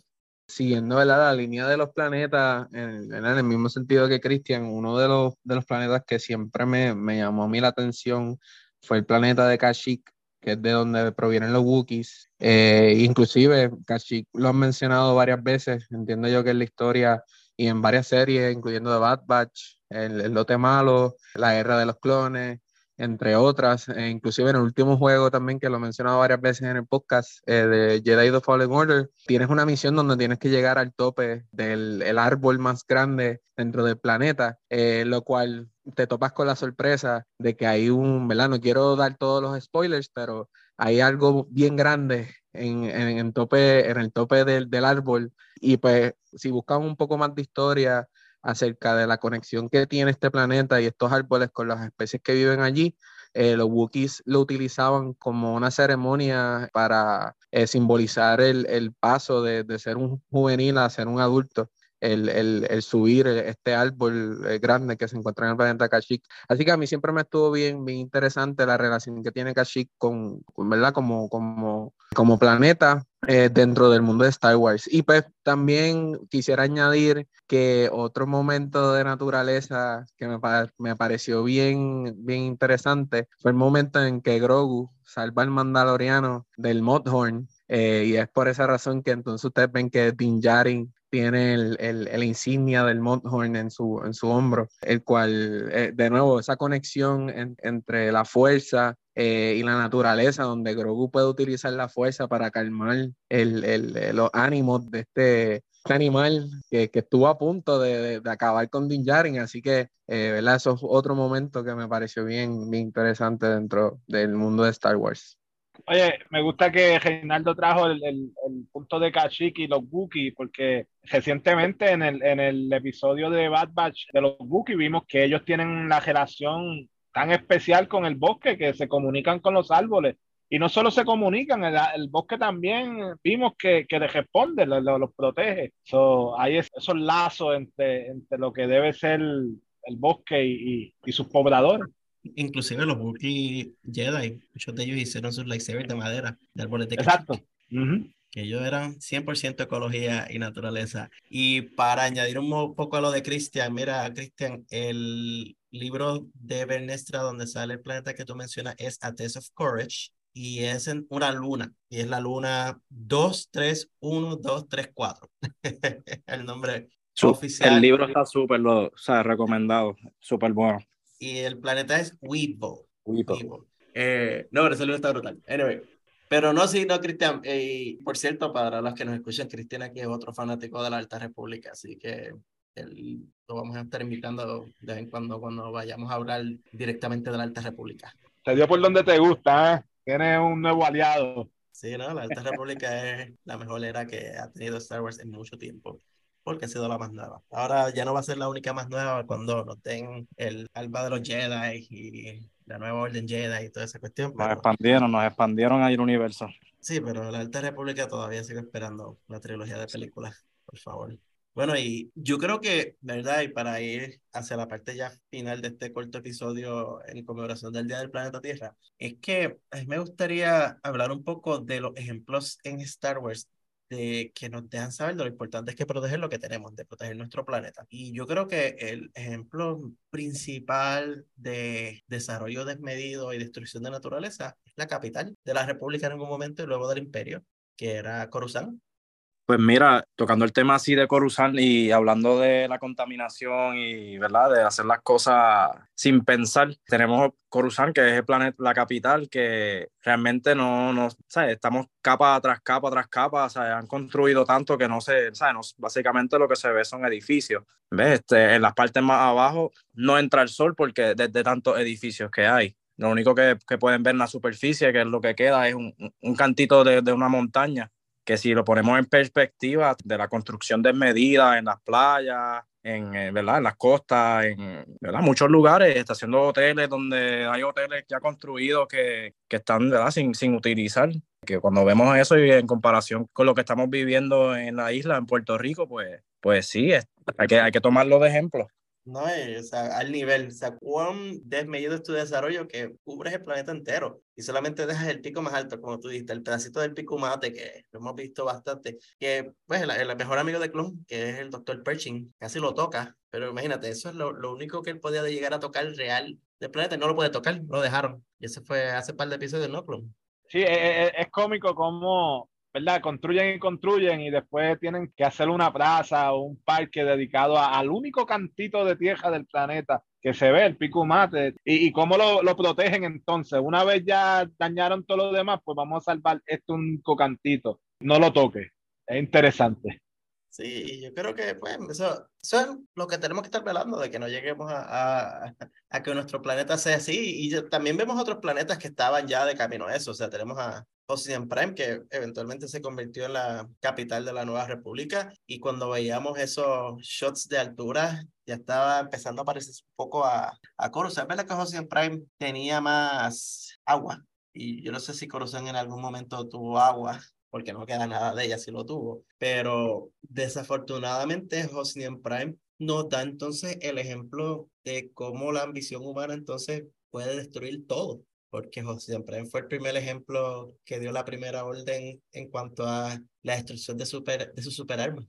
siguiendo la línea de los planetas, en, en el mismo sentido que Christian, uno de los, de los planetas que siempre me, me, llamó a mí la atención fue el planeta de Kashyyyk, que es de donde provienen los Wookiees. Eh, inclusive, Kashyyyk lo han mencionado varias veces, entiendo yo que en la historia y en varias series, incluyendo The Bad Batch, el, el Lote Malo, La Guerra de los Clones, entre otras, e inclusive en el último juego también que lo he mencionado varias veces en el podcast eh, de Jedi The Fallen Order, tienes una misión donde tienes que llegar al tope del el árbol más grande dentro del planeta, eh, lo cual te topas con la sorpresa de que hay un, ¿verdad? No quiero dar todos los spoilers, pero hay algo bien grande en, en, en tope, en el tope del, del árbol y pues si buscamos un poco más de historia acerca de la conexión que tiene este planeta y estos árboles con las especies que viven allí. Eh, los Wookiees lo utilizaban como una ceremonia para eh, simbolizar el, el paso de, de, ser un juvenil a ser un adulto el, el, el subir este árbol eh, grande que se encuentra en el planeta Kashyyyk. Así que a mí siempre me estuvo bien, bien interesante la relación que tiene Kashyyyk con, ¿verdad? Como, como, como planeta eh, dentro del mundo de Star Wars. Y pues también quisiera añadir que otro momento de naturaleza que me, me pareció bien, bien interesante fue el momento en que Grogu salva al mandaloriano del Mudhorn. Eh, y es por esa razón que entonces ustedes ven que Din Djarin tiene el, el, el, insignia del Mudhorn en su, en su hombro, el cual, eh, de nuevo, esa conexión en, entre la fuerza eh, y la naturaleza, donde Grogu puede utilizar la fuerza para calmar el, los ánimos de este, este animal que, que, estuvo a punto de, de, de, acabar con Din Djarin, así que, eh, ¿verdad? Eso es otro momento que me pareció bien, bien interesante dentro del mundo de Star Wars. Oye, me gusta que Reinaldo trajo el, el, punto de Kashyyyk y los Wookiees, porque recientemente en el, en el episodio de Bad Batch de los Wookiees vimos que ellos tienen la relación tan especial con el bosque que se comunican con los árboles. Y no solo se comunican, el, el bosque también vimos que, que les responde, los, los protege. So, hay esos lazos entre, entre lo que debe ser el, el bosque y, y, y sus pobladores. Inclusive los Wookiee Jedi, muchos de ellos hicieron sus lightsabers de madera, de árboles de Exacto. Uh -huh. Que ellos eran 100% ecología y naturaleza. Y para añadir un poco a lo de Christian, mira, Christian, el libro de Bernestra donde sale el planeta que tú mencionas es A Test of Courage y es en una luna, y es la luna 231234. el nombre oficial. El libro está súper, o sea, recomendado, súper bueno. Y el planeta es Weibo. Eh, no, pero ese libro está brutal. Anyway. Pero no, sí, no, Cristian. Eh, por cierto, para los que nos escuchan, Cristian aquí es otro fanático de la Alta República, así que lo vamos a estar invitando de vez en cuando cuando vayamos a hablar directamente de la Alta República. Te dio por donde te gusta, ¿eh? Tienes un nuevo aliado. Sí, no, la Alta República es la mejor era que ha tenido Star Wars en mucho tiempo porque ha sido la más nueva. Ahora ya no va a ser la única más nueva cuando nos den el alba de los Jedi y la nueva Orden Jedi y toda esa cuestión. Nos expandieron, nos expandieron ahí el universo. Sí, pero la Alta República todavía sigue esperando la trilogía de películas, por favor. Bueno, y yo creo que, ¿verdad? Y para ir hacia la parte ya final de este corto episodio en conmemoración del Día del Planeta Tierra, es que a mí me gustaría hablar un poco de los ejemplos en Star Wars de que nos dejan saber de lo importante es que proteger lo que tenemos, de proteger nuestro planeta. Y yo creo que el ejemplo principal de desarrollo desmedido y destrucción de naturaleza es la capital de la República en algún momento y luego del imperio, que era Coruscant. Pues mira, tocando el tema así de Coruscant y hablando de la contaminación y, ¿verdad?, de hacer las cosas sin pensar, tenemos Coruscant, que es el planeta, la capital, que realmente no, no ¿sabes? Estamos capa tras capa tras capa, ¿sabes? Han construido tanto que no se, ¿sabes? básicamente lo que se ve son edificios. ¿Ves? Este, en las partes más abajo no entra el sol porque desde tantos edificios que hay. Lo único que, que, pueden ver en la superficie, que es lo que queda, es un, un cantito de, de una montaña que si lo ponemos en perspectiva de la construcción desmedida en las playas, en, eh, ¿verdad? en las costas, en ¿verdad? muchos lugares, está haciendo hoteles donde hay hoteles ya construidos que, que están ¿verdad? Sin, sin utilizar. Que cuando vemos eso y en comparación con lo que estamos viviendo en la isla, en Puerto Rico, pues, pues sí, hay, que, hay que tomarlo de ejemplo. No, o sea, al nivel, o sea, cuán desmedido es tu desarrollo que cubres el planeta entero y solamente dejas el pico más alto, como tú dijiste, el pedacito del pico mate que lo hemos visto bastante, que pues el, mejor amigo de Clon, que es el doctor Pershing, casi lo toca, pero imagínate, eso es lo, lo único que él podía llegar a tocar real del planeta, no lo puede tocar, lo dejaron. Y ese fue hace par de episodios, ¿no, Clon? Sí, es, e, es, es cómico como ¿verdad? Construyen y construyen y después tienen que hacer una plaza o un parque dedicado al único cantito de tierra del planeta que se ve, el pico mate. ¿Y, y cómo lo, lo, protegen entonces? Una vez ya dañaron todo lo demás, pues vamos a salvar este único cantito. No lo toque. Es interesante. Sí, yo creo que pues, eso, eso es lo que tenemos que estar velando, de que no lleguemos a, a, a que nuestro planeta sea así. Y también vemos otros planetas que estaban ya de camino a eso. O sea, tenemos a, Ocean Prime, que eventualmente se convirtió en la capital de la nueva república. Y cuando veíamos esos shots de altura, ya estaba empezando a parecerse un poco a, a Coruscant. ¿Verdad que Ocean Prime tenía más agua? Y yo no sé si Coruscant en algún momento tuvo agua, porque no queda nada de ella si lo tuvo. Pero desafortunadamente Ocean Prime nos da entonces el ejemplo de cómo la ambición humana entonces puede destruir todo porque José siempre fue el primer ejemplo que dio la primera orden en cuanto a la destrucción de, super, de su superarma.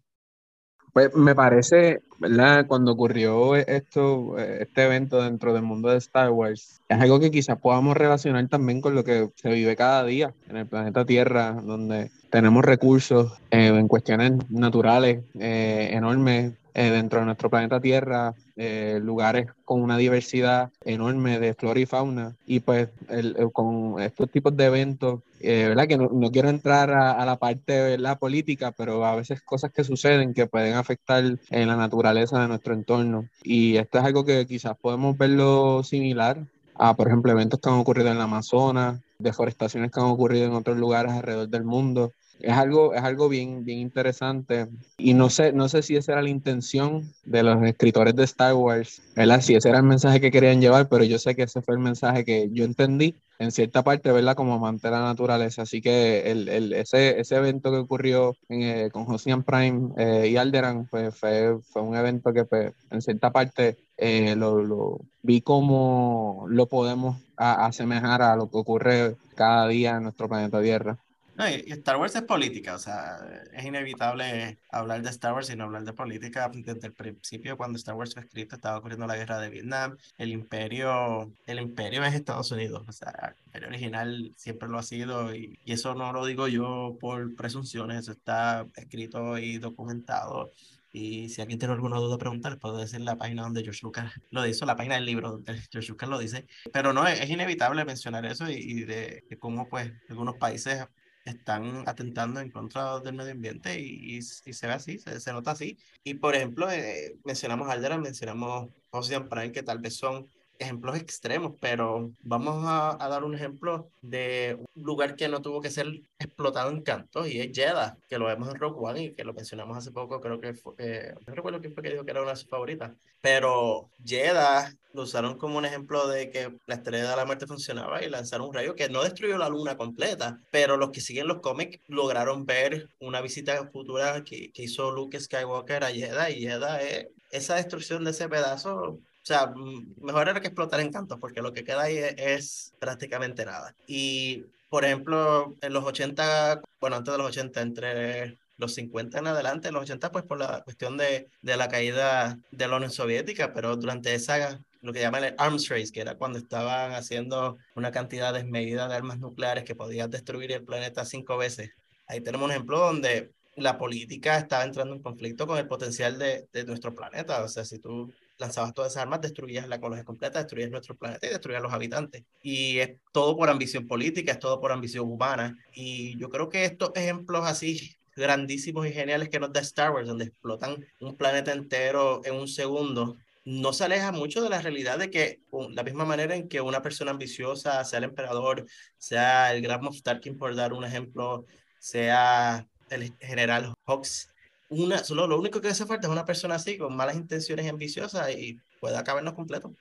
Pues me parece, ¿verdad? Cuando ocurrió esto, este evento dentro del mundo de Star Wars, es algo que quizás podamos relacionar también con lo que se vive cada día en el planeta Tierra, donde tenemos recursos eh, en cuestiones naturales eh, enormes, eh, dentro de nuestro planeta Tierra, eh, lugares con una diversidad enorme de flora y fauna, y pues el, el, con estos tipos de eventos, eh, ¿verdad? Que no, no, quiero entrar a, a la parte de la política, pero a veces cosas que suceden que pueden afectar en la naturaleza de nuestro entorno. Y esto es algo que quizás podemos verlo similar a, por ejemplo, eventos que han ocurrido en la Amazonas, deforestaciones que han ocurrido en otros lugares alrededor del mundo es algo, es algo bien, bien interesante. Y no sé, no sé si esa era la intención de los escritores de Star Wars, ¿verdad? Si ese era el mensaje que querían llevar, pero yo sé que ese fue el mensaje que yo entendí en cierta parte, ¿verdad? Como amante de la naturaleza. Así que el, el, ese, ese evento que ocurrió en, eh, con Josian Prime eh, y Alderan, pues fue, fue un evento que pues, en cierta parte eh, lo, lo, vi como lo podemos a, asemejar a lo que ocurre cada día en nuestro planeta Tierra. No, y Star Wars es política, o sea, es inevitable hablar de Star Wars y no hablar de política. Desde el principio, cuando Star Wars fue escrito, estaba ocurriendo la guerra de Vietnam. El imperio, el imperio es Estados Unidos, o sea, el imperio original siempre lo ha sido y, y eso no lo digo yo por presunciones, eso está escrito y documentado Y si alguien tiene alguna duda, preguntar, puedo decir la página donde George Lucas lo hizo, la página del libro donde George Lucas lo dice. Pero no, es, inevitable mencionar eso y, de, cómo pues algunos países están atentando en contra del medio ambiente y, se ve así, se, se, nota así. Y por ejemplo, eh, mencionamos Aldera, mencionamos Ocean Prime, que tal vez son ejemplos extremos, pero vamos a, dar un ejemplo de un lugar que no tuvo que ser explotado en cantos y es Jeddah, que lo vemos en Rogue One y que lo mencionamos hace poco, creo que fue, eh, no recuerdo quién fue que dijo que era una de sus favoritas, pero Jeddah lo usaron como un ejemplo de que la estrella de la muerte funcionaba y lanzaron un rayo que no destruyó la luna completa, pero los que siguen los cómics lograron ver una visita futura que, que hizo Luke Skywalker a Jeddah y Jeddah es esa destrucción de ese pedazo o sea, mejor era que explotar en cantos, porque lo que queda ahí es, prácticamente nada. Y, por ejemplo, en los 80, bueno, antes de los 80, entre los 50 en adelante, los 80 pues por la cuestión de, de la caída de la Unión Soviética, pero durante esa, lo que llaman el arms race, que era cuando estaban haciendo una cantidad desmedida de armas nucleares que podían destruir el planeta cinco veces. Ahí tenemos un ejemplo donde la política estaba entrando en conflicto con el potencial de, de nuestro planeta. O sea, si tú lanzabas todas esas armas, destruías la colonia completa, destruías nuestro planeta y destruías a los habitantes. Y es todo por ambición política, es todo por ambición humana. Y yo creo que estos ejemplos así grandísimos y geniales que nos da Star Wars, donde explotan un planeta entero en un segundo, no se aleja mucho de la realidad de que la misma manera en que una persona ambiciosa, sea el emperador, sea el gran Moff Tarkin, por dar un ejemplo, sea el general Hawks, una, solo lo único que hace falta es una persona así, con malas intenciones y ambiciosas, y puede acabarnos completo.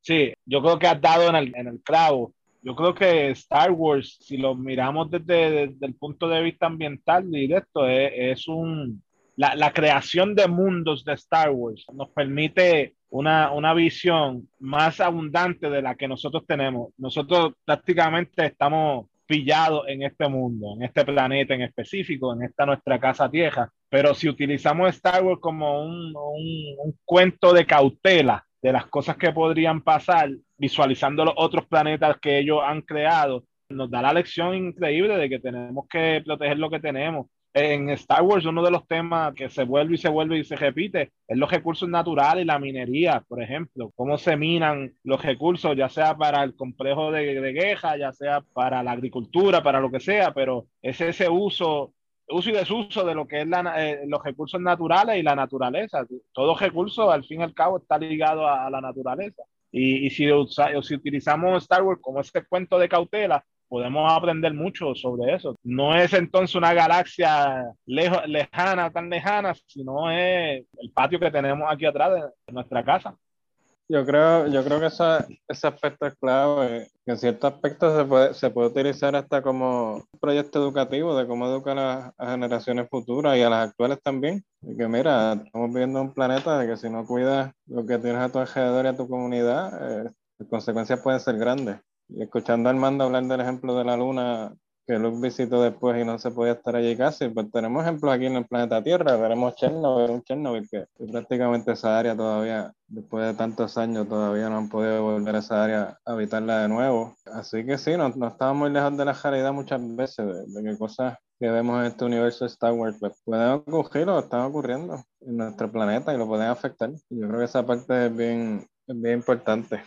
Sí, yo creo que has dado en el, en el clavo. Yo creo que Star Wars, si lo miramos desde, el punto de vista ambiental directo, es, es un, la, la, creación de mundos de Star Wars nos permite una, una, visión más abundante de la que nosotros tenemos. Nosotros prácticamente estamos pillados en este mundo, en este planeta en específico, en esta nuestra casa tierra. Pero si utilizamos Star Wars como un, un, cuento de cautela de las cosas que podrían pasar, visualizando los otros planetas que ellos han creado, nos da la lección increíble de que tenemos que proteger lo que tenemos en Star Wars uno de los temas que se vuelve y se vuelve y se repite es los recursos naturales y la minería, por ejemplo, cómo se minan los recursos, ya sea para el complejo de, de queja, ya sea para la agricultura, para lo que sea, pero es ese uso, uso y desuso de lo que es eh, los recursos naturales y la naturaleza. Todo recurso, al fin y al cabo, está ligado a, la naturaleza. Y, y si, si utilizamos Star Wars como ese cuento de cautela, podemos aprender mucho sobre eso. No es entonces una galaxia lejana, tan lejana, sino es el patio que tenemos aquí atrás de, nuestra casa. Yo creo, yo creo que ese aspecto es clave, que en ciertos aspectos se puede, se puede utilizar hasta como proyecto educativo de cómo educar a las generaciones futuras y a las actuales también. Que mira, estamos viviendo un planeta de que si no cuidas lo que tienes a tu alrededor y a tu comunidad, eh, las consecuencias pueden ser grandes. Escuchando a Armando hablar del ejemplo de la luna, que Luke visitó después y no se podía estar allí casi, pues tenemos ejemplos aquí en el planeta Tierra, tenemos Chernobyl, un Chernobyl que, prácticamente esa área todavía, después de tantos años, todavía no han podido volver a esa área a habitarla de nuevo. Así que sí, no, no estamos muy lejos de la realidad muchas veces, de, que cosas que vemos en este universo de Star Wars pues, pueden ocurrir o están ocurriendo en nuestro planeta y lo pueden afectar. Yo creo que esa parte es bien, es bien importante.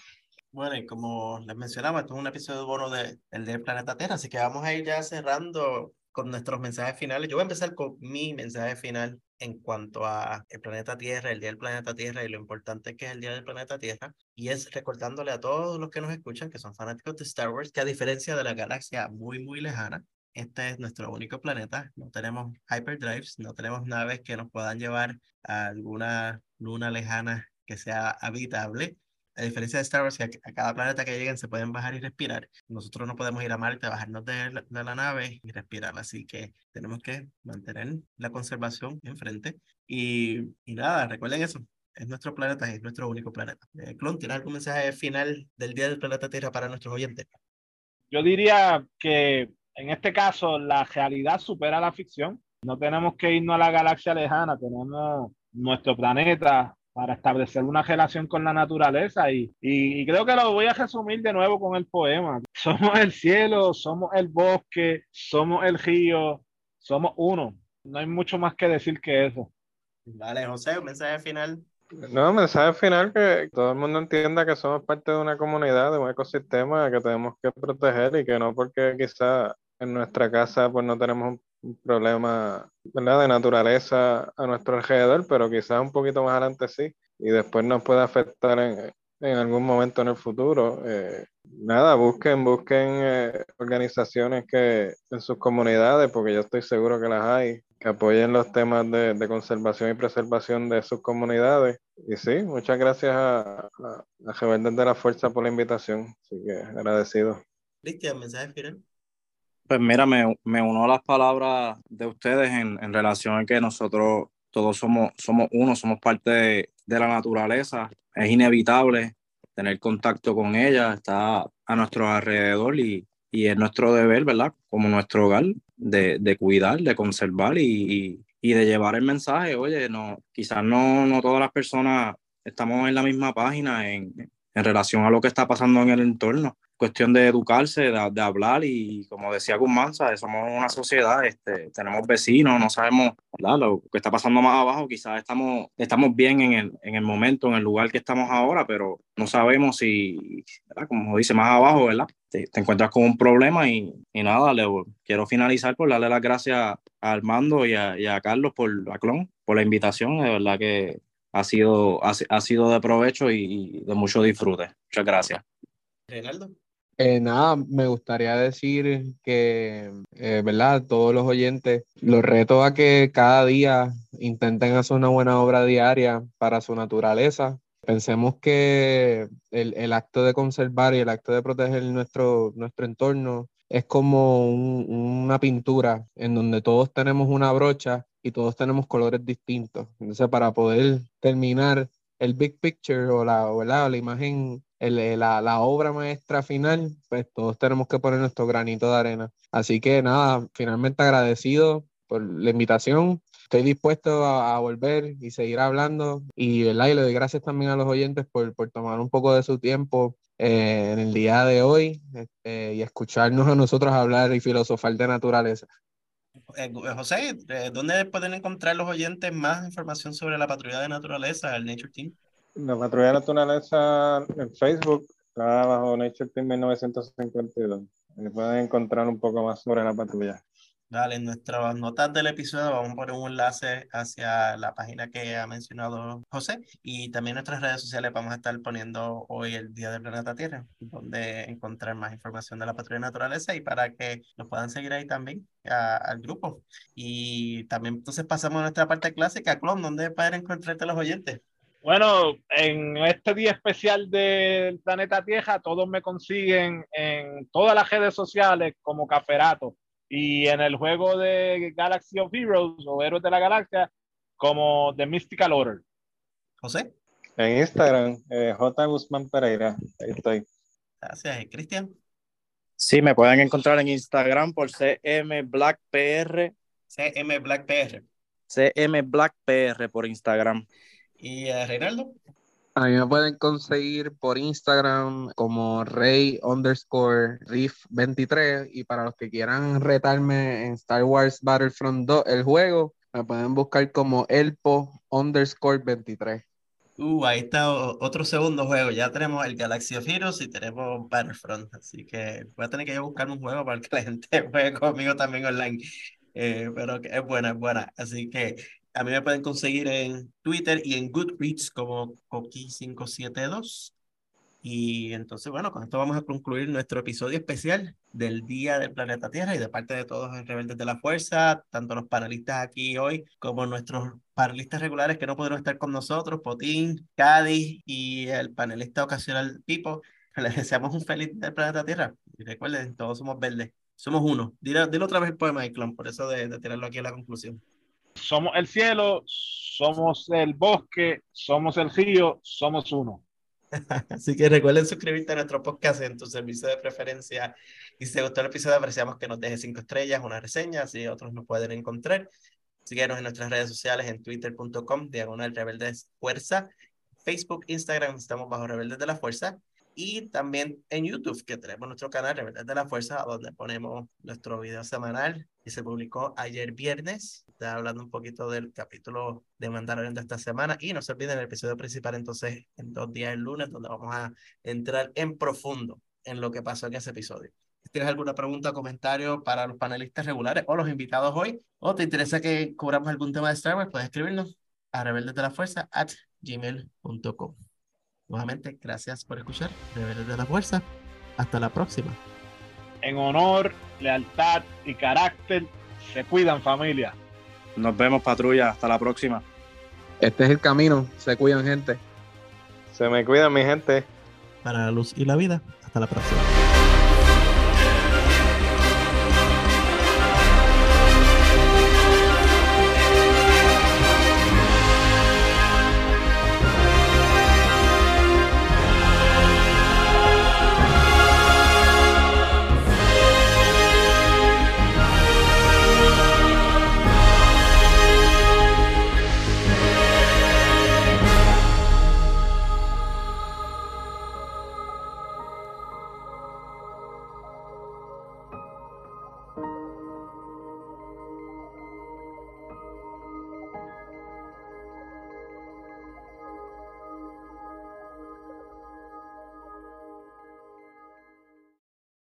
Bueno, y como les mencionaba, esto es un episodio bono de, el del planeta Tierra, así que vamos a ir ya cerrando con nuestros mensajes finales. Yo voy a empezar con mi mensaje final en cuanto a el planeta Tierra, el Día del Planeta Tierra y lo importante que es el Día del Planeta Tierra. Y es recordándole a todos los que nos escuchan, que son fanáticos de Star Wars, que a diferencia de la galaxia muy, muy lejana, este es nuestro único planeta. No tenemos hyperdrives, no tenemos naves que nos puedan llevar a alguna luna lejana que sea habitable a diferencia de Star Wars, que a, cada planeta que lleguen se pueden bajar y respirar, nosotros no podemos ir a Marte, bajarnos de la, de la nave y respirar. Así que tenemos que mantener la conservación enfrente. Y, y nada, recuerden eso. Es nuestro planeta es nuestro único planeta. Eh, Clon, ¿tienes algún mensaje final del Día del Planeta Tierra para nuestros oyentes? Yo diría que en este caso la realidad supera la ficción. No tenemos que irnos a la galaxia lejana, tenemos nuestro planeta, para establecer una relación con la naturaleza y, y, creo que lo voy a resumir de nuevo con el poema. Somos el cielo, somos el bosque, somos el río, somos uno. No hay mucho más que decir que eso. Vale, José, un mensaje final. No, mensaje final que todo el mundo entienda que somos parte de una comunidad, de un ecosistema que tenemos que proteger y que no porque quizá en nuestra casa pues no tenemos un problema ¿verdad? de naturaleza a nuestro alrededor, pero quizás un poquito más adelante sí, y después nos puede afectar en, en algún momento en el futuro. Eh, nada, busquen, busquen eh, organizaciones que en sus comunidades, porque yo estoy seguro que las hay, que apoyen los temas de, de conservación y preservación de sus comunidades. Y sí, muchas gracias a, a, a de la Fuerza por la invitación. Así que agradecido. Cristian, mensaje final. Pues mira, me, me uno a las palabras de ustedes en, en relación a que nosotros todos somos, somos uno, somos parte de, de la naturaleza es inevitable tener contacto con ella, está a nuestro alrededor y, y es nuestro deber, ¿verdad? Como nuestro hogar, de, de cuidar, de conservar y, y, de llevar el mensaje. Oye, no, quizás no, no todas las personas estamos en la misma página en, en relación a lo que está pasando en el entorno, cuestión de educarse, de, hablar y como decía Guzmán, somos una sociedad, este, tenemos vecinos, no sabemos lo que está pasando más abajo, quizás estamos, estamos bien en el, en el momento, en el lugar que estamos ahora, pero no sabemos si, como dice más abajo, ¿verdad? Te, encuentras con un problema y, y nada, le, quiero finalizar por darle las gracias a Armando y a, a Carlos por la clon, por la invitación, de verdad que ha sido, ha, ha sido de provecho y, de mucho disfrute. Muchas gracias. Eh, nada, me gustaría decir que, eh, ¿verdad? Todos los oyentes, los reto a que cada día intenten hacer una buena obra diaria para su naturaleza. Pensemos que el, el acto de conservar y el acto de proteger nuestro, nuestro entorno es como un, una pintura en donde todos tenemos una brocha y todos tenemos colores distintos. Entonces, para poder terminar el big picture o la, o la, la imagen el, la, la, obra maestra final, pues todos tenemos que poner nuestro granito de arena. Así que nada, finalmente agradecido por la invitación. Estoy dispuesto a, a volver y seguir hablando. Y, ¿verdad? y le doy gracias también a los oyentes por, por tomar un poco de su tiempo eh, en el día de hoy eh, y escucharnos a nosotros hablar y filosofar de naturaleza. Eh, José, ¿dónde pueden encontrar los oyentes más información sobre la patrulla de naturaleza, el Nature Team? La patrulla naturaleza en Facebook está bajo Nature Team 1952. Ahí pueden encontrar un poco más sobre la patrulla. Dale, en nuestras notas del episodio vamos a poner un enlace hacia la página que ha mencionado José y también nuestras redes sociales vamos a estar poniendo hoy el Día del Planeta Tierra, donde encontrar más información de la patrulla naturaleza y para que nos puedan seguir ahí también a, al grupo. Y también entonces pasamos a nuestra parte clásica, Clon, ¿dónde pueden encontrarte los oyentes? Bueno, en este día especial del planeta Tierra, todos me consiguen en todas las redes sociales como Caferato y en el juego de Galaxy of Heroes o Héroes de la Galaxia como The Mystical Order. José. En Instagram, eh, J. Guzmán Pereira. Ahí estoy. Gracias. Cristian? Sí, me pueden encontrar en Instagram por CM Black PR. CM Black PR. CM Black PR por Instagram. ¿Y uh, Reinaldo? A mí me pueden conseguir por Instagram como rey underscore riff 23 y para los que quieran retarme en Star Wars Battlefront 2, el juego, me pueden buscar como elpo underscore 23. Uh, ahí está otro segundo juego. Ya tenemos el Galaxy of Heroes y tenemos Battlefront. Así que voy a tener que buscar un juego para que la gente juegue conmigo también online. Eh, pero es buena, es buena. Así que a mí me pueden conseguir en Twitter y en Goodreads como Coqui572. Y entonces, bueno, con esto vamos a concluir nuestro episodio especial del Día del Planeta Tierra y de parte de todos los rebeldes de la fuerza, tanto los panelistas aquí hoy como nuestros panelistas regulares que no pudieron estar con nosotros, Potín, Cádiz y el panelista ocasional Pipo. Les deseamos un feliz Día del Planeta Tierra. Y recuerden, todos somos verdes. Somos uno. Dilo, dilo otra vez el poema, Clon, por eso de, de tirarlo aquí a la conclusión somos el cielo, somos el bosque, somos el río, somos uno. Así que recuerden suscribirte a nuestro podcast en tu servicio de preferencia. Y si te gustó el episodio, apreciamos que nos dejes cinco estrellas, una reseña, así otros nos pueden encontrar. Síguenos en nuestras redes sociales en twitter.com, diagonal rebeldes fuerza. Facebook, Instagram, estamos bajo rebeldes de la fuerza. Y también en YouTube, que tenemos nuestro canal Rebeldes de la Fuerza, donde ponemos nuestro video semanal y se publicó ayer viernes. Está hablando un poquito del capítulo de Mandalorian de esta semana y no se olviden el episodio principal entonces en dos días el lunes, donde vamos a entrar en profundo en lo que pasó en ese episodio. ¿Tienes alguna pregunta o comentario para los panelistas regulares o los invitados hoy? ¿O te interesa que cubramos algún tema de Star Wars? Puedes escribirnos a rebeldes de la fuerza at gmail.com. Nuevamente, gracias por escuchar Rebeldes de la Fuerza. Hasta la próxima. En honor, lealtad y carácter, se cuidan familia. Nos vemos, patrulla. Hasta la próxima. Este es el camino. Se cuidan, gente. Se me cuidan, mi gente. Para la luz y la vida. Hasta la próxima.